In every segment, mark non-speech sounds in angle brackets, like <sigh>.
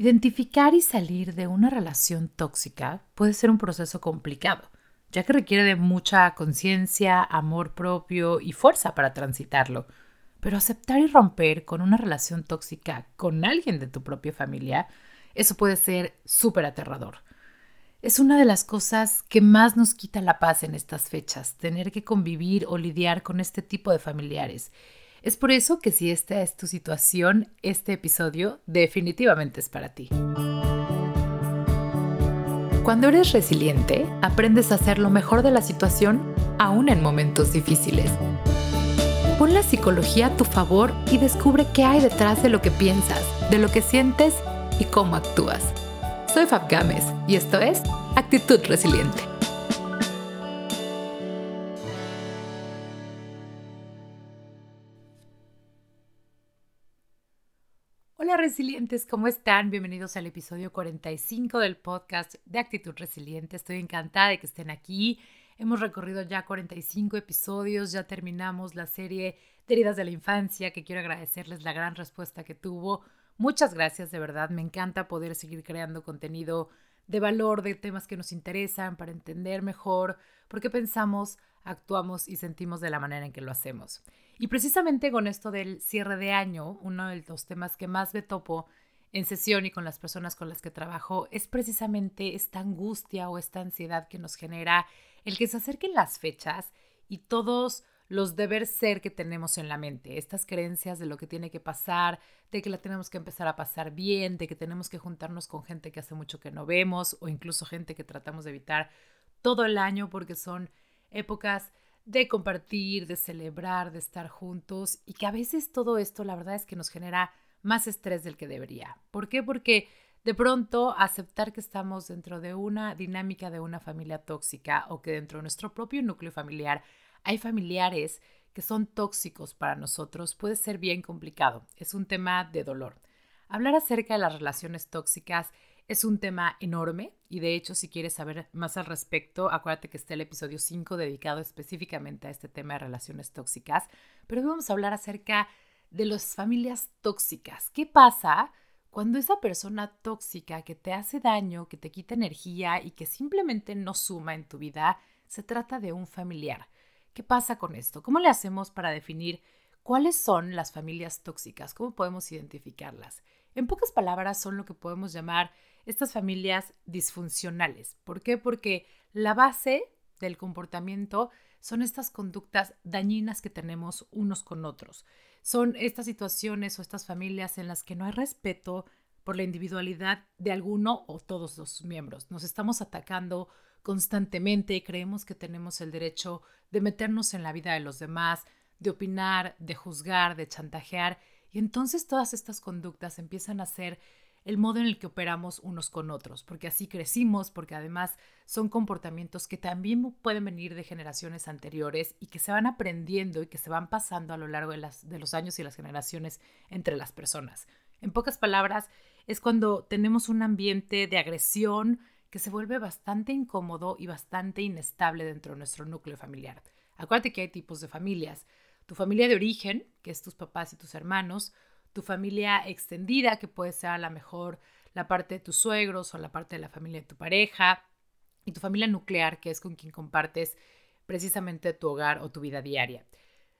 Identificar y salir de una relación tóxica puede ser un proceso complicado, ya que requiere de mucha conciencia, amor propio y fuerza para transitarlo. Pero aceptar y romper con una relación tóxica con alguien de tu propia familia, eso puede ser súper aterrador. Es una de las cosas que más nos quita la paz en estas fechas, tener que convivir o lidiar con este tipo de familiares. Es por eso que si esta es tu situación, este episodio definitivamente es para ti. Cuando eres resiliente, aprendes a hacer lo mejor de la situación aún en momentos difíciles. Pon la psicología a tu favor y descubre qué hay detrás de lo que piensas, de lo que sientes y cómo actúas. Soy Fab Gámez y esto es Actitud Resiliente. Resilientes, ¿cómo están? Bienvenidos al episodio 45 del podcast de Actitud Resiliente. Estoy encantada de que estén aquí. Hemos recorrido ya 45 episodios, ya terminamos la serie de heridas de la infancia, que quiero agradecerles la gran respuesta que tuvo. Muchas gracias, de verdad. Me encanta poder seguir creando contenido de valor, de temas que nos interesan, para entender mejor por qué pensamos, actuamos y sentimos de la manera en que lo hacemos. Y precisamente con esto del cierre de año, uno de los temas que más me topo en sesión y con las personas con las que trabajo es precisamente esta angustia o esta ansiedad que nos genera el que se acerquen las fechas y todos los deber ser que tenemos en la mente, estas creencias de lo que tiene que pasar, de que la tenemos que empezar a pasar bien, de que tenemos que juntarnos con gente que hace mucho que no vemos o incluso gente que tratamos de evitar todo el año porque son épocas de compartir, de celebrar, de estar juntos y que a veces todo esto la verdad es que nos genera más estrés del que debería. ¿Por qué? Porque de pronto aceptar que estamos dentro de una dinámica de una familia tóxica o que dentro de nuestro propio núcleo familiar hay familiares que son tóxicos para nosotros puede ser bien complicado. Es un tema de dolor. Hablar acerca de las relaciones tóxicas es un tema enorme y de hecho si quieres saber más al respecto, acuérdate que está el episodio 5 dedicado específicamente a este tema de relaciones tóxicas, pero hoy vamos a hablar acerca de las familias tóxicas. ¿Qué pasa cuando esa persona tóxica que te hace daño, que te quita energía y que simplemente no suma en tu vida, se trata de un familiar? ¿Qué pasa con esto? ¿Cómo le hacemos para definir cuáles son las familias tóxicas? ¿Cómo podemos identificarlas? En pocas palabras, son lo que podemos llamar estas familias disfuncionales. ¿Por qué? Porque la base del comportamiento son estas conductas dañinas que tenemos unos con otros. Son estas situaciones o estas familias en las que no hay respeto por la individualidad de alguno o todos los miembros. Nos estamos atacando constantemente, creemos que tenemos el derecho de meternos en la vida de los demás, de opinar, de juzgar, de chantajear, y entonces todas estas conductas empiezan a ser el modo en el que operamos unos con otros, porque así crecimos, porque además son comportamientos que también pueden venir de generaciones anteriores y que se van aprendiendo y que se van pasando a lo largo de, los años y las generaciones entre las personas. En pocas palabras, es cuando tenemos un ambiente de agresión, que se vuelve bastante incómodo y bastante inestable dentro de nuestro núcleo familiar. Acuérdate que hay tipos de familias. Tu familia de origen, que es tus papás y tus hermanos, tu familia extendida, que puede ser a lo mejor la parte de tus suegros o la parte de la familia de tu pareja, y tu familia nuclear, que es con quien compartes precisamente tu hogar o tu vida diaria.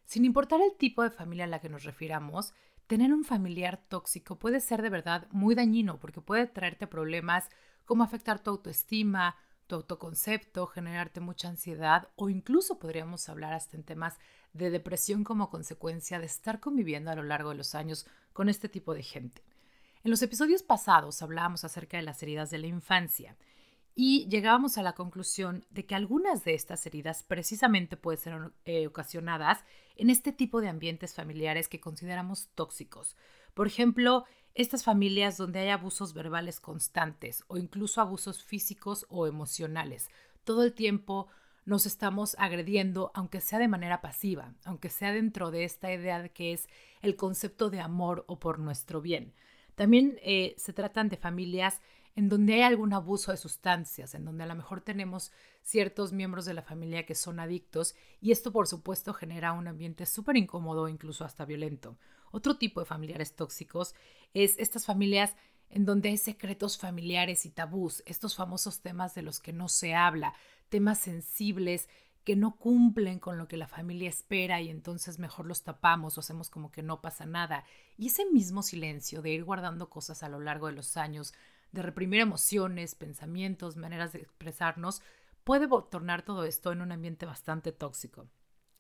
Sin importar el tipo de familia a la que nos refiramos, tener un familiar tóxico puede ser de verdad muy dañino porque puede traerte problemas cómo afectar tu autoestima, tu autoconcepto, generarte mucha ansiedad o incluso podríamos hablar hasta en temas de depresión como consecuencia de estar conviviendo a lo largo de los años con este tipo de gente. En los episodios pasados hablábamos acerca de las heridas de la infancia y llegábamos a la conclusión de que algunas de estas heridas precisamente pueden ser eh, ocasionadas en este tipo de ambientes familiares que consideramos tóxicos. Por ejemplo, estas familias donde hay abusos verbales constantes o incluso abusos físicos o emocionales. Todo el tiempo nos estamos agrediendo, aunque sea de manera pasiva, aunque sea dentro de esta idea de que es el concepto de amor o por nuestro bien. También eh, se tratan de familias en donde hay algún abuso de sustancias, en donde a lo mejor tenemos ciertos miembros de la familia que son adictos y esto por supuesto genera un ambiente súper incómodo, incluso hasta violento. Otro tipo de familiares tóxicos es estas familias en donde hay secretos familiares y tabús, estos famosos temas de los que no se habla, temas sensibles que no cumplen con lo que la familia espera y entonces mejor los tapamos o hacemos como que no pasa nada. Y ese mismo silencio de ir guardando cosas a lo largo de los años, de reprimir emociones, pensamientos, maneras de expresarnos, puede tornar todo esto en un ambiente bastante tóxico.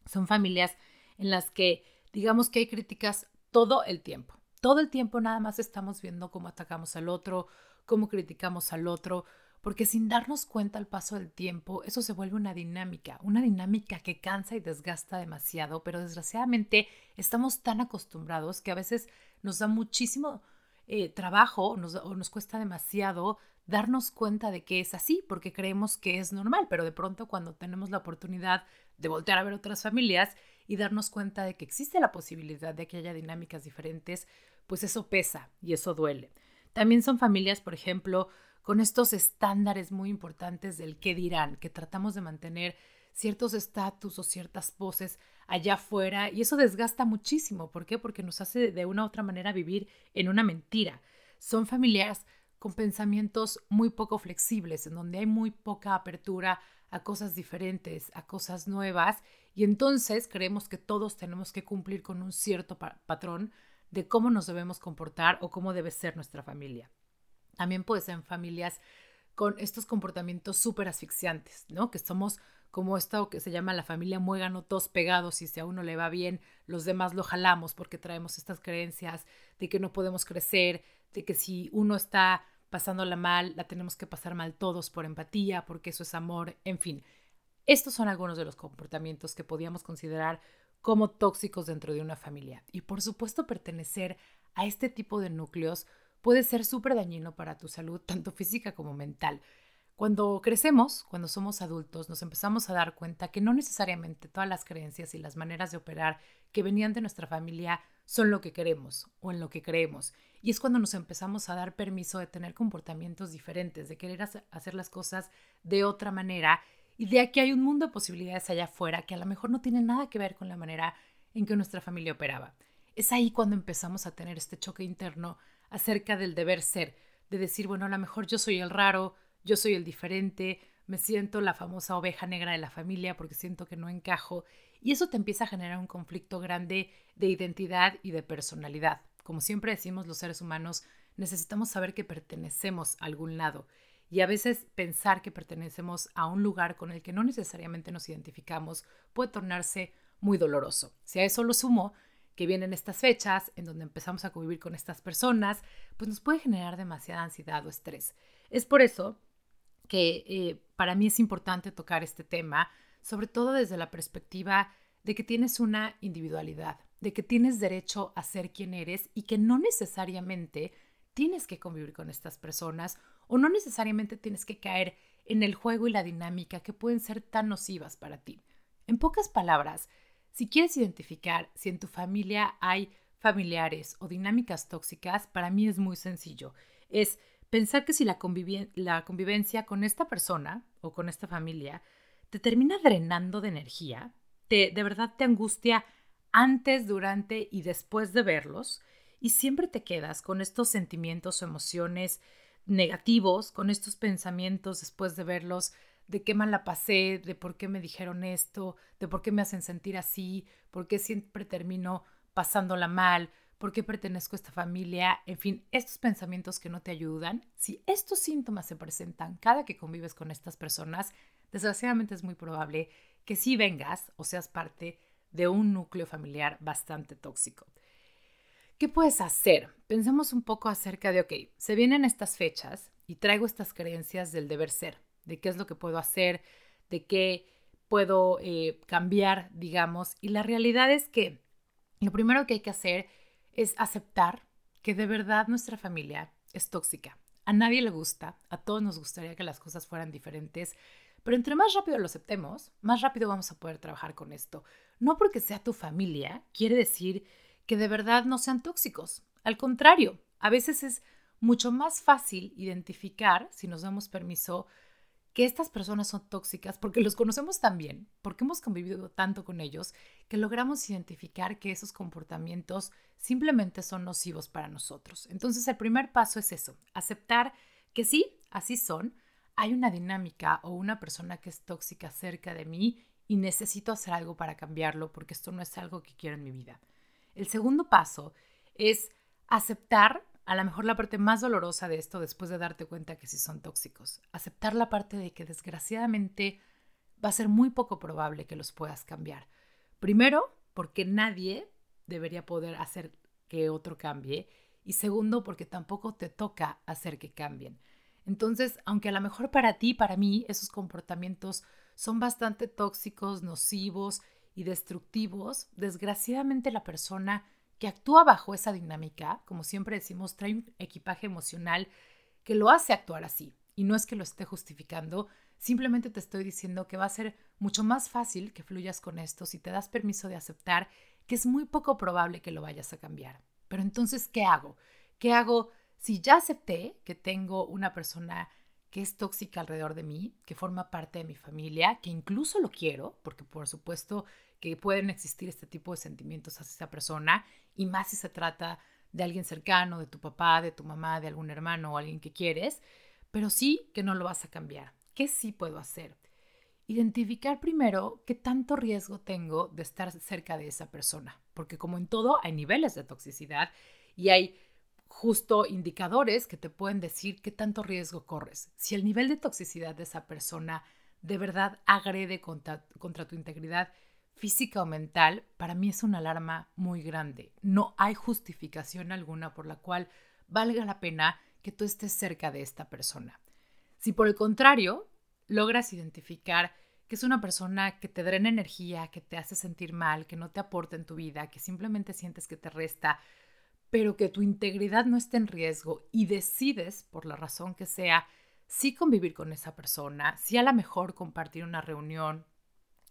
Son familias en las que digamos que hay críticas todo el tiempo. Todo el tiempo nada más estamos viendo cómo atacamos al otro, cómo criticamos al otro, porque sin darnos cuenta al paso del tiempo, eso se vuelve una dinámica, una dinámica que cansa y desgasta demasiado, pero desgraciadamente estamos tan acostumbrados que a veces nos da muchísimo eh, trabajo nos, o nos cuesta demasiado darnos cuenta de que es así, porque creemos que es normal, pero de pronto cuando tenemos la oportunidad de voltear a ver otras familias y darnos cuenta de que existe la posibilidad de que haya dinámicas diferentes, pues eso pesa y eso duele. También son familias, por ejemplo, con estos estándares muy importantes del qué dirán, que tratamos de mantener ciertos estatus o ciertas poses allá afuera y eso desgasta muchísimo. ¿Por qué? Porque nos hace de una u otra manera vivir en una mentira. Son familias con pensamientos muy poco flexibles, en donde hay muy poca apertura a cosas diferentes, a cosas nuevas, y entonces creemos que todos tenemos que cumplir con un cierto patrón de cómo nos debemos comportar o cómo debe ser nuestra familia. También puede ser en familias con estos comportamientos súper asfixiantes, ¿no? Que somos como esto que se llama la familia muégano, todos pegados y si a uno le va bien, los demás lo jalamos porque traemos estas creencias de que no podemos crecer, de que si uno está pasándola mal, la tenemos que pasar mal todos por empatía, porque eso es amor, en fin. Estos son algunos de los comportamientos que podíamos considerar como tóxicos dentro de una familia. Y por supuesto, pertenecer a este tipo de núcleos puede ser súper dañino para tu salud, <laughs> tanto física como mental. Cuando crecemos, cuando somos adultos, nos empezamos a dar cuenta que no necesariamente todas las creencias y las maneras de operar que venían de nuestra familia son lo que queremos o en lo que creemos. Y es cuando nos empezamos a dar permiso de tener comportamientos diferentes, de querer hacer las cosas de otra manera y de aquí hay un mundo de posibilidades allá afuera que a lo mejor no tiene nada que ver con la manera en que nuestra familia operaba. Es ahí cuando empezamos a tener este choque interno acerca del deber ser, de decir, bueno, a lo mejor yo soy el raro, yo soy el diferente, me siento la famosa oveja negra de la familia porque siento que no encajo y eso te empieza a generar un conflicto grande de identidad y de personalidad. Como siempre decimos los seres humanos, necesitamos saber que pertenecemos a algún lado y a veces pensar que pertenecemos a un lugar con el que no necesariamente nos identificamos puede tornarse muy doloroso. Si a eso lo sumo, que vienen estas fechas en donde empezamos a convivir con estas personas, pues nos puede generar demasiada ansiedad o estrés. Es por eso que eh, para mí es importante tocar este tema, sobre todo desde la perspectiva de que tienes una individualidad, de que tienes derecho a ser quien eres y que no necesariamente tienes que convivir con estas personas o no necesariamente tienes que caer en el juego y la dinámica que pueden ser tan nocivas para ti. En pocas palabras, si quieres identificar si en tu familia hay familiares o dinámicas tóxicas, para mí es muy sencillo. Es pensar que si la, convivencia con esta persona o con esta familia te termina drenando de energía, te, de verdad te angustia antes, durante y después de verlos, y siempre te quedas con estos sentimientos o emociones negativos, con estos pensamientos después de verlos, de qué mal la pasé, de por qué me dijeron esto, de por qué me hacen sentir así, por qué siempre termino pasándola mal, por qué pertenezco a esta familia, en fin, estos pensamientos que no te ayudan, si estos síntomas se presentan cada que convives con estas personas, desgraciadamente es muy probable que sí vengas o seas parte de un núcleo familiar bastante tóxico. ¿Qué puedes hacer? Pensemos un poco acerca de, ok, se vienen estas fechas y traigo estas creencias del deber ser, de qué es lo que puedo hacer, de qué puedo eh, cambiar, digamos. Y la realidad es que lo primero que hay que hacer es aceptar que de verdad nuestra familia es tóxica. A nadie le gusta, a todos nos gustaría que las cosas fueran diferentes, pero entre más rápido lo aceptemos, más rápido vamos a poder trabajar con esto. No porque sea tu familia, quiere decir que de verdad no sean tóxicos. Al contrario, a veces es mucho más fácil identificar, si nos damos permiso, que estas personas son tóxicas porque los conocemos tan bien, porque hemos convivido tanto con ellos, que logramos identificar que esos comportamientos simplemente son nocivos para nosotros. Entonces el primer paso es eso, aceptar que sí, así son, hay una dinámica o una persona que es tóxica cerca de mí y necesito hacer algo para cambiarlo porque esto no es algo que quiero en mi vida. El segundo paso es aceptar a lo mejor la parte más dolorosa de esto después de darte cuenta que sí son tóxicos. Aceptar la parte de que desgraciadamente va a ser muy poco probable que los puedas cambiar. Primero, porque nadie debería poder hacer que otro cambie. Y segundo, porque tampoco te toca hacer que cambien. Entonces, aunque a lo mejor para ti, para mí, esos comportamientos son bastante tóxicos, nocivos y destructivos, desgraciadamente la persona que actúa bajo esa dinámica, como siempre decimos, trae un equipaje emocional que lo hace actuar así. Y no es que lo esté justificando, simplemente te estoy diciendo que va a ser mucho más fácil que fluyas con esto si te das permiso de aceptar que es muy poco probable que lo vayas a cambiar. Pero entonces, ¿qué hago? ¿Qué hago si ya acepté que tengo una persona que es tóxica alrededor de mí, que forma parte de mi familia, que incluso lo quiero, porque por supuesto que pueden existir este tipo de sentimientos hacia esa persona, y más si se trata de alguien cercano, de tu papá, de tu mamá, de algún hermano o alguien que quieres, pero sí que no lo vas a cambiar. ¿Qué sí puedo hacer? Identificar primero qué tanto riesgo tengo de estar cerca de esa persona, porque como en todo hay niveles de toxicidad y hay justo indicadores que te pueden decir qué tanto riesgo corres. Si el nivel de toxicidad de esa persona de verdad agrede contra, contra tu integridad física o mental, para mí es una alarma muy grande. No hay justificación alguna por la cual valga la pena que tú estés cerca de esta persona. Si por el contrario logras identificar que es una persona que te drena energía, que te hace sentir mal, que no te aporta en tu vida, que simplemente sientes que te resta, pero que tu integridad no esté en riesgo y decides, por la razón que sea, sí convivir con esa persona, sí a lo mejor compartir una reunión,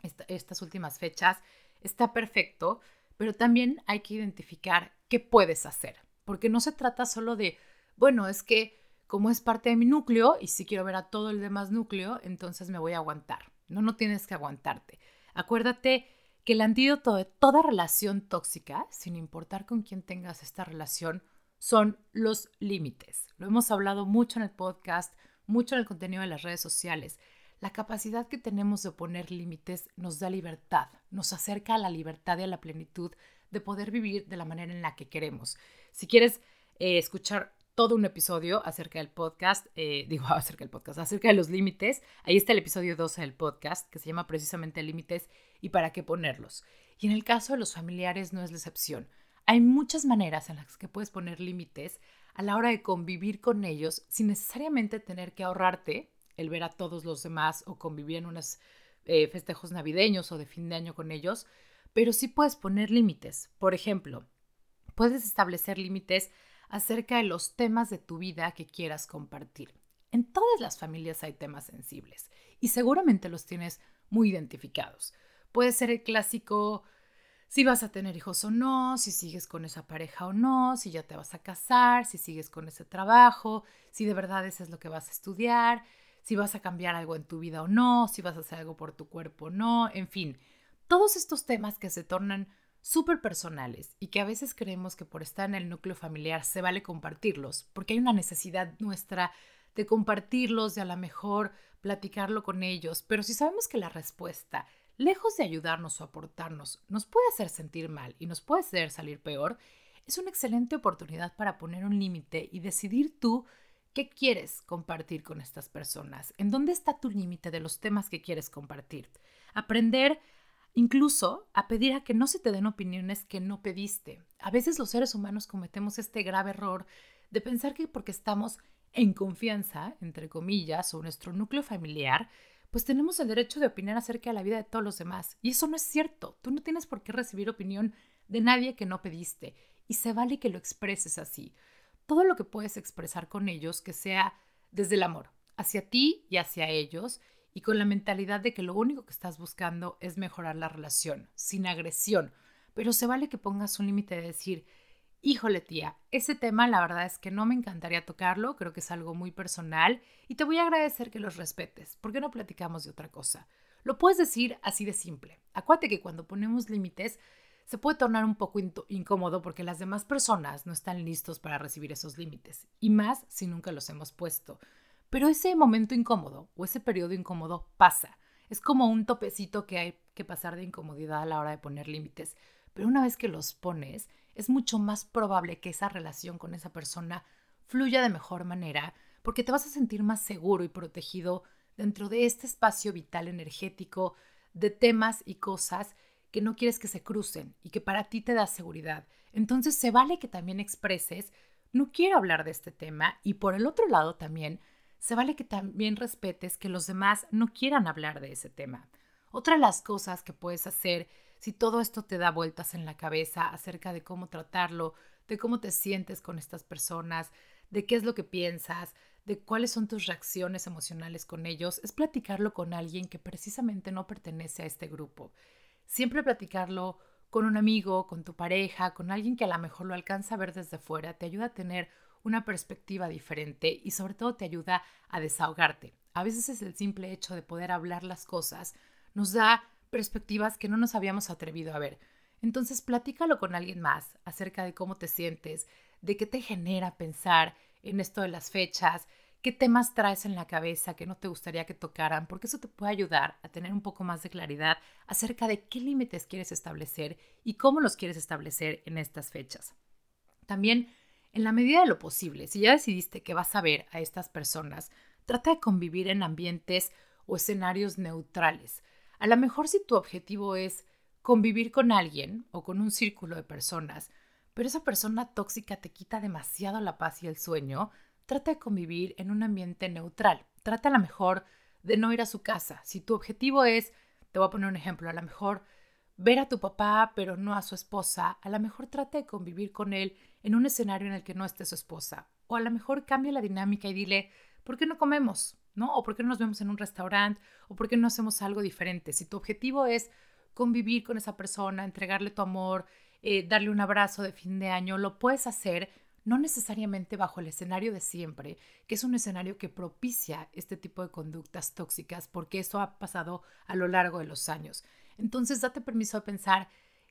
estas últimas fechas, está perfecto, pero también hay que identificar qué puedes hacer, porque no se trata solo de, bueno, es que como es parte de mi núcleo y si quiero ver a todo el demás núcleo, entonces me voy a aguantar. No, no tienes que aguantarte. Acuérdate que el antídoto de toda relación tóxica, sin importar con quién tengas esta relación, son los límites. Lo hemos hablado mucho en el podcast, mucho en el contenido de las redes sociales. La capacidad que tenemos de poner límites nos da libertad, nos acerca a la libertad y a la plenitud de poder vivir de la manera en la que queremos. Si quieres eh, escuchar todo un episodio acerca del podcast, eh, digo <laughs> acerca del podcast, acerca de los límites, ahí está el episodio 12 del podcast que se llama precisamente límites y para qué ponerlos. Y en el caso de los familiares no es la excepción. Hay muchas maneras en las que puedes poner límites a la hora de convivir con ellos sin necesariamente tener que ahorrarte el ver a todos los demás o convivir en unos eh, festejos navideños o de fin de año con ellos, pero sí puedes poner límites. Por ejemplo, puedes establecer límites acerca de los temas de tu vida que quieras compartir. En todas las familias hay temas sensibles y seguramente los tienes muy identificados. Puede ser el clásico si vas a tener hijos o no, si sigues con esa pareja o no, si ya te vas a casar, si sigues con ese trabajo, si de verdad eso es lo que vas a estudiar, si vas a cambiar algo en tu vida o no, si vas a hacer algo por tu cuerpo o no, en fin, todos estos temas que se tornan súper personales y que a veces creemos que por estar en el núcleo familiar se vale compartirlos, porque hay una necesidad nuestra de compartirlos, de a lo mejor platicarlo con ellos, pero si sabemos que la respuesta, lejos de ayudarnos o aportarnos, nos puede hacer sentir mal y nos puede hacer salir peor, es una excelente oportunidad para poner un límite y decidir tú ¿Qué quieres compartir con estas personas? ¿En dónde está tu límite de los temas que quieres compartir? Aprender incluso a pedir a que no se te den opiniones que no pediste. A veces los seres humanos cometemos este grave error de pensar que porque estamos en confianza, entre comillas, o nuestro núcleo familiar, pues tenemos el derecho de opinar acerca de la vida de todos los demás. Y eso no es cierto. Tú no tienes por qué recibir opinión de nadie que no pediste. Y se vale que lo expreses así todo lo que puedes expresar con ellos que sea desde el amor, hacia ti y hacia ellos, y con la mentalidad de que lo único que estás buscando es mejorar la relación, sin agresión. Pero se vale que pongas un límite de decir, Híjole tía, ese tema la verdad es que no me encantaría tocarlo, creo que es algo muy personal y te voy a agradecer que los respetes. ¿Por qué no platicamos de otra cosa? Lo puedes decir así de simple. Acuérdate que cuando ponemos límites se puede tornar un poco incómodo porque las demás personas no están listos para recibir esos límites, y más si nunca los hemos puesto. Pero ese momento incómodo o ese periodo incómodo pasa. Es como un topecito que hay que pasar de incomodidad a la hora de poner límites. Pero una vez que los pones, es mucho más probable que esa relación con esa persona fluya de mejor manera porque te vas a sentir más seguro y protegido dentro de este espacio vital energético de temas y cosas que no quieres que se crucen y que para ti te da seguridad. Entonces se vale que también expreses, no quiero hablar de este tema y por el otro lado también, se vale que también respetes que los demás no quieran hablar de ese tema. Otra de las cosas que puedes hacer si todo esto te da vueltas en la cabeza acerca de cómo tratarlo, de cómo te sientes con estas personas, de qué es lo que piensas, de cuáles son tus reacciones emocionales con ellos, es platicarlo con alguien que precisamente no pertenece a este grupo. Siempre platicarlo con un amigo, con tu pareja, con alguien que a lo mejor lo alcanza a ver desde fuera, te ayuda a tener una perspectiva diferente y sobre todo te ayuda a desahogarte. A veces es el simple hecho de poder hablar las cosas, nos da perspectivas que no nos habíamos atrevido a ver. Entonces, platícalo con alguien más acerca de cómo te sientes, de qué te genera pensar en esto de las fechas, qué temas traes en la cabeza que no te gustaría que tocaran, porque eso te puede ayudar a tener un poco más de claridad acerca de qué límites quieres establecer y cómo los quieres establecer en estas fechas. También, en la medida de lo posible, si ya decidiste que vas a ver a estas personas, trata de convivir en ambientes o escenarios neutrales. A lo mejor si tu objetivo es convivir con alguien o con un círculo de personas, pero esa persona tóxica te quita demasiado la paz y el sueño, trata de convivir en un ambiente neutral. Trata a lo mejor de no ir a su casa. Si tu objetivo es, te voy a poner un ejemplo, a lo mejor ver a tu papá pero no a su esposa, a lo mejor trata de convivir con él en un escenario en el que no esté su esposa. O a lo mejor cambia la dinámica y dile, ¿por qué no comemos? ¿no? O por qué no nos vemos en un restaurante, o por qué no hacemos algo diferente. Si tu objetivo es convivir con esa persona, entregarle tu amor, eh, darle un abrazo de fin de año, lo puedes hacer no necesariamente bajo el escenario de siempre, que es un escenario que propicia este tipo de conductas tóxicas, porque eso ha pasado a lo largo de los años. Entonces, date permiso de pensar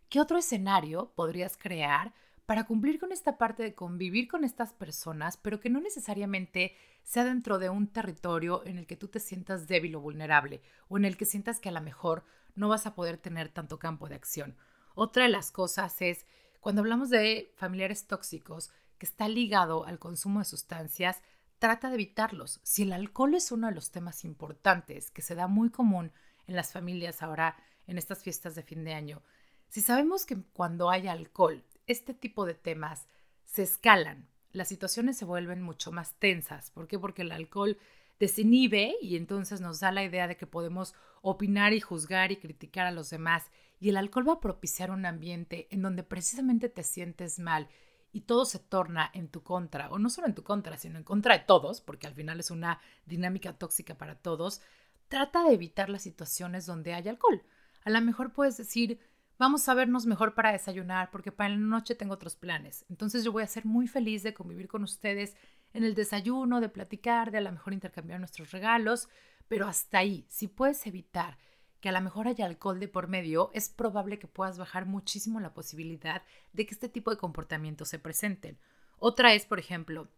qué otro escenario podrías crear para cumplir con esta parte de convivir con estas personas, pero que no necesariamente sea dentro de un territorio en el que tú te sientas débil o vulnerable, o en el que sientas que a lo mejor no vas a poder tener tanto campo de acción. Otra de las cosas es, cuando hablamos de familiares tóxicos, que está ligado al consumo de sustancias, trata de evitarlos. Si el alcohol es uno de los temas importantes que se da muy común en las familias ahora en estas fiestas de fin de año, si sabemos que cuando hay alcohol este tipo de temas se escalan, las situaciones se vuelven mucho más tensas. ¿Por qué? Porque el alcohol desinhibe y entonces nos da la idea de que podemos opinar y juzgar y criticar a los demás. Y el alcohol va a propiciar un ambiente en donde precisamente te sientes mal y todo se torna en tu contra, o no solo en tu contra, sino en contra de todos, porque al final es una dinámica tóxica para todos. Trata de evitar las situaciones donde hay alcohol. A lo mejor puedes decir, vamos a vernos mejor para desayunar porque para la noche tengo otros planes. Entonces yo voy a ser muy feliz de convivir con ustedes en el desayuno, de platicar, de a lo mejor intercambiar nuestros regalos, pero hasta ahí, si puedes evitar que a lo mejor haya alcohol de por medio, es probable que puedas bajar muchísimo la posibilidad de que este tipo de comportamientos se presenten. Otra es, por ejemplo,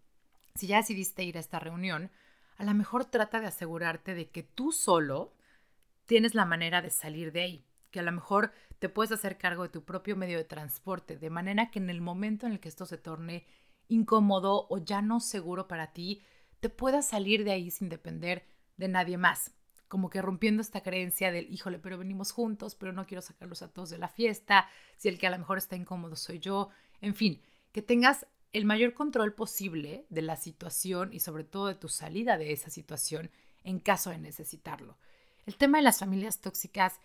si ya decidiste ir a esta reunión, a lo mejor trata de asegurarte de que tú solo tienes la manera de salir de ahí que a lo mejor te puedes hacer cargo de tu propio medio de transporte, de manera que en el momento en el que esto se torne incómodo o ya no seguro para ti, te puedas salir de ahí sin depender de nadie más. Como que rompiendo esta creencia del, híjole, pero venimos juntos, pero no quiero sacarlos a todos de la fiesta, si el que a lo mejor está incómodo soy yo, en fin, que tengas el mayor control posible de la situación y sobre todo de tu salida de esa situación en caso de necesitarlo. El tema de las familias tóxicas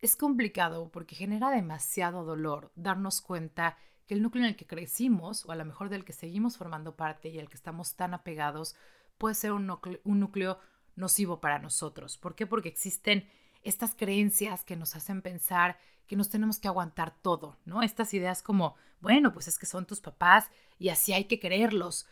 es complicado porque genera demasiado dolor darnos cuenta que el núcleo en el que crecimos, o a lo mejor del que seguimos formando parte y al que estamos tan apegados, puede ser un núcleo, nocivo para nosotros. ¿Por qué? Porque existen estas creencias que nos hacen pensar que nos tenemos que aguantar todo, ¿no? Estas ideas como, bueno, pues es que son tus papás y así hay que quererlos.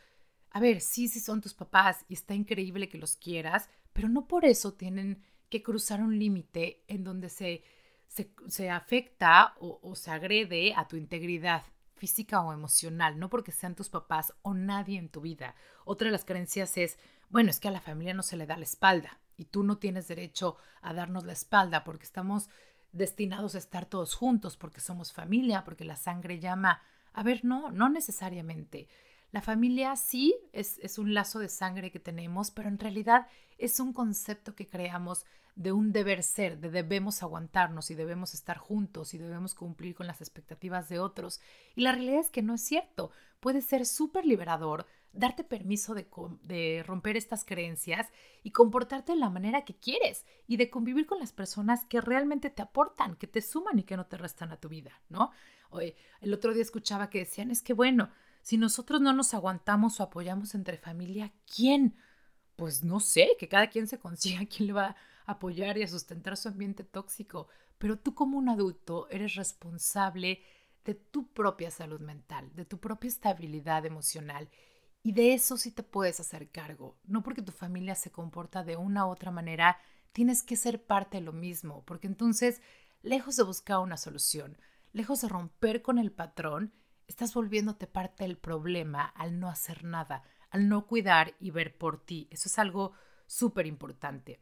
A ver, sí, sí son tus papás y está increíble que los quieras, pero no por eso tienen que cruzar un límite en donde se, se, afecta o, o se agrede a tu integridad física o emocional, no porque sean tus papás o nadie en tu vida. Otra de las creencias es, bueno, es que a la familia no se le da la espalda y tú no tienes derecho a darnos la espalda porque estamos destinados a estar todos juntos, porque somos familia, porque la sangre llama. A ver, no, no necesariamente. La familia sí es, un lazo de sangre que tenemos, pero en realidad es un concepto que creamos de un deber ser, de debemos aguantarnos y debemos estar juntos y debemos cumplir con las expectativas de otros. Y la realidad es que no es cierto. Puede ser súper liberador darte permiso de, romper estas creencias y comportarte de la manera que quieres y de convivir con las personas que realmente te aportan, que te suman y que no te restan a tu vida, ¿no? el otro día escuchaba que decían, es que bueno, si nosotros no nos aguantamos o apoyamos entre familia, ¿quién? Pues no sé, que cada quien se consiga <laughs> quién le va a apoyar y a sustentar su ambiente tóxico, pero tú como un adulto eres responsable de tu propia salud mental, de tu propia estabilidad emocional y de eso sí te puedes hacer cargo. No porque tu familia se comporta de una u otra manera, tienes que ser parte de lo mismo, porque entonces, lejos de buscar una solución, lejos de romper con el patrón, estás volviéndote parte del problema al no hacer nada, al no cuidar y ver por ti. Eso es algo súper importante.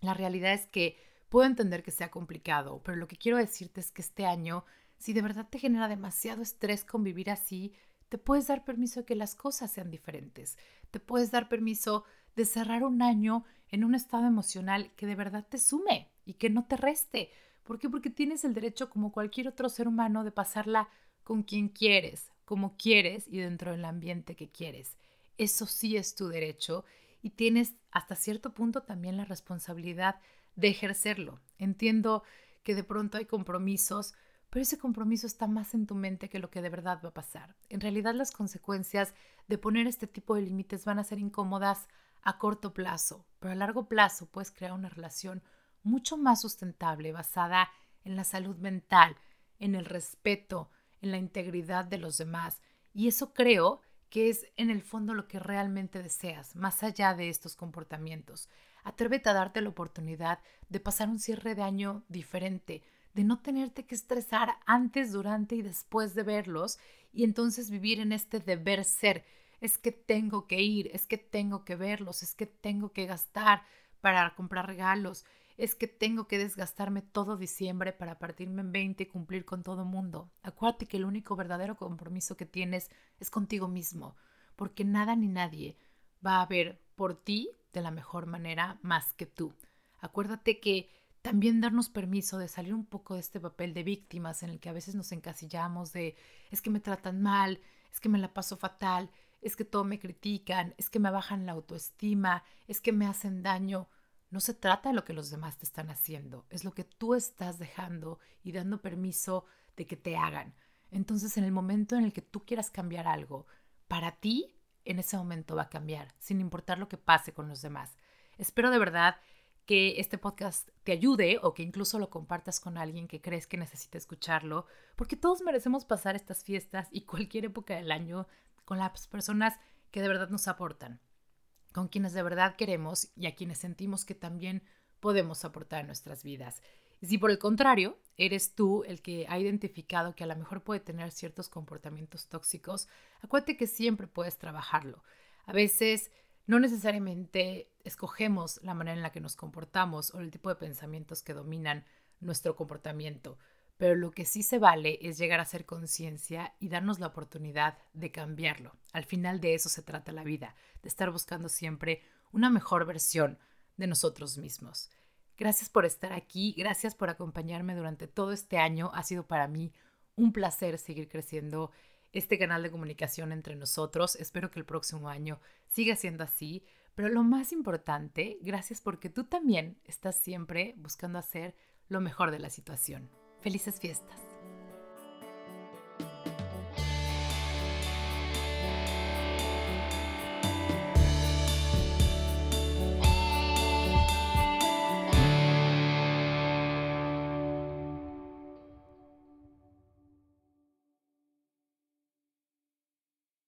La realidad es que puedo entender que sea complicado, pero lo que quiero decirte es que este año, si de verdad te genera demasiado estrés convivir así, te puedes dar permiso de que las cosas sean diferentes. Te puedes dar permiso de cerrar un año en un estado emocional que de verdad te sume y que no te reste. ¿Por qué? Porque tienes el derecho, como cualquier otro ser humano, de pasarla con quien quieres, como quieres y dentro del ambiente que quieres. Eso sí es tu derecho y tienes hasta cierto punto también la responsabilidad de ejercerlo. Entiendo que de pronto hay compromisos pero ese compromiso está más en tu mente que lo que de verdad va a pasar. En realidad las consecuencias de poner este tipo de límites van a ser incómodas a corto plazo, pero a largo plazo puedes crear una relación mucho más sustentable basada en la salud mental, en el respeto, en la integridad de los demás. Y eso creo que es en el fondo lo que realmente deseas, más allá de estos comportamientos. Atrévete a darte la oportunidad de pasar un cierre de año diferente, de no tenerte que estresar antes, durante y después de verlos y entonces vivir en este deber ser. Es que tengo que ir, es que tengo que verlos, es que tengo que gastar para comprar regalos, es que tengo que desgastarme todo diciembre para partirme en 20 y cumplir con todo mundo. Acuérdate que el único verdadero compromiso que tienes es contigo mismo, porque nada ni nadie va a ver por ti de la mejor manera más que tú. Acuérdate que también darnos permiso de salir un poco de este papel de víctimas en el que a veces nos encasillamos de es que me tratan mal, es que me la paso fatal, es que todo me critican, es que me bajan la autoestima, es que me hacen daño. No se trata de lo que los demás te están haciendo, es lo que tú estás dejando y dando permiso de que te hagan. Entonces, en el momento en el que tú quieras cambiar algo, para ti, en ese momento va a cambiar, sin importar lo que pase con los demás. Espero de verdad que este podcast te ayude o que incluso lo compartas con alguien que crees que necesita escucharlo, porque todos merecemos pasar estas fiestas y cualquier época del año con las personas que de verdad nos aportan, con quienes de verdad queremos y a quienes sentimos que también podemos aportar en nuestras vidas. Y si por el contrario eres tú el que ha identificado que a lo mejor puede tener ciertos comportamientos tóxicos, acuérdate que siempre puedes trabajarlo. A veces no necesariamente escogemos la manera en la que nos comportamos o el tipo de pensamientos que dominan nuestro comportamiento, pero lo que sí se vale es llegar a ser conciencia y darnos la oportunidad de cambiarlo. Al final de eso se trata la vida, de estar buscando siempre una mejor versión de nosotros mismos. Gracias por estar aquí, gracias por acompañarme durante todo este año. Ha sido para mí un placer seguir creciendo este canal de comunicación entre nosotros. Espero que el próximo año siga siendo así. Pero lo más importante, gracias porque tú también estás siempre buscando hacer lo mejor de la situación. Felices fiestas.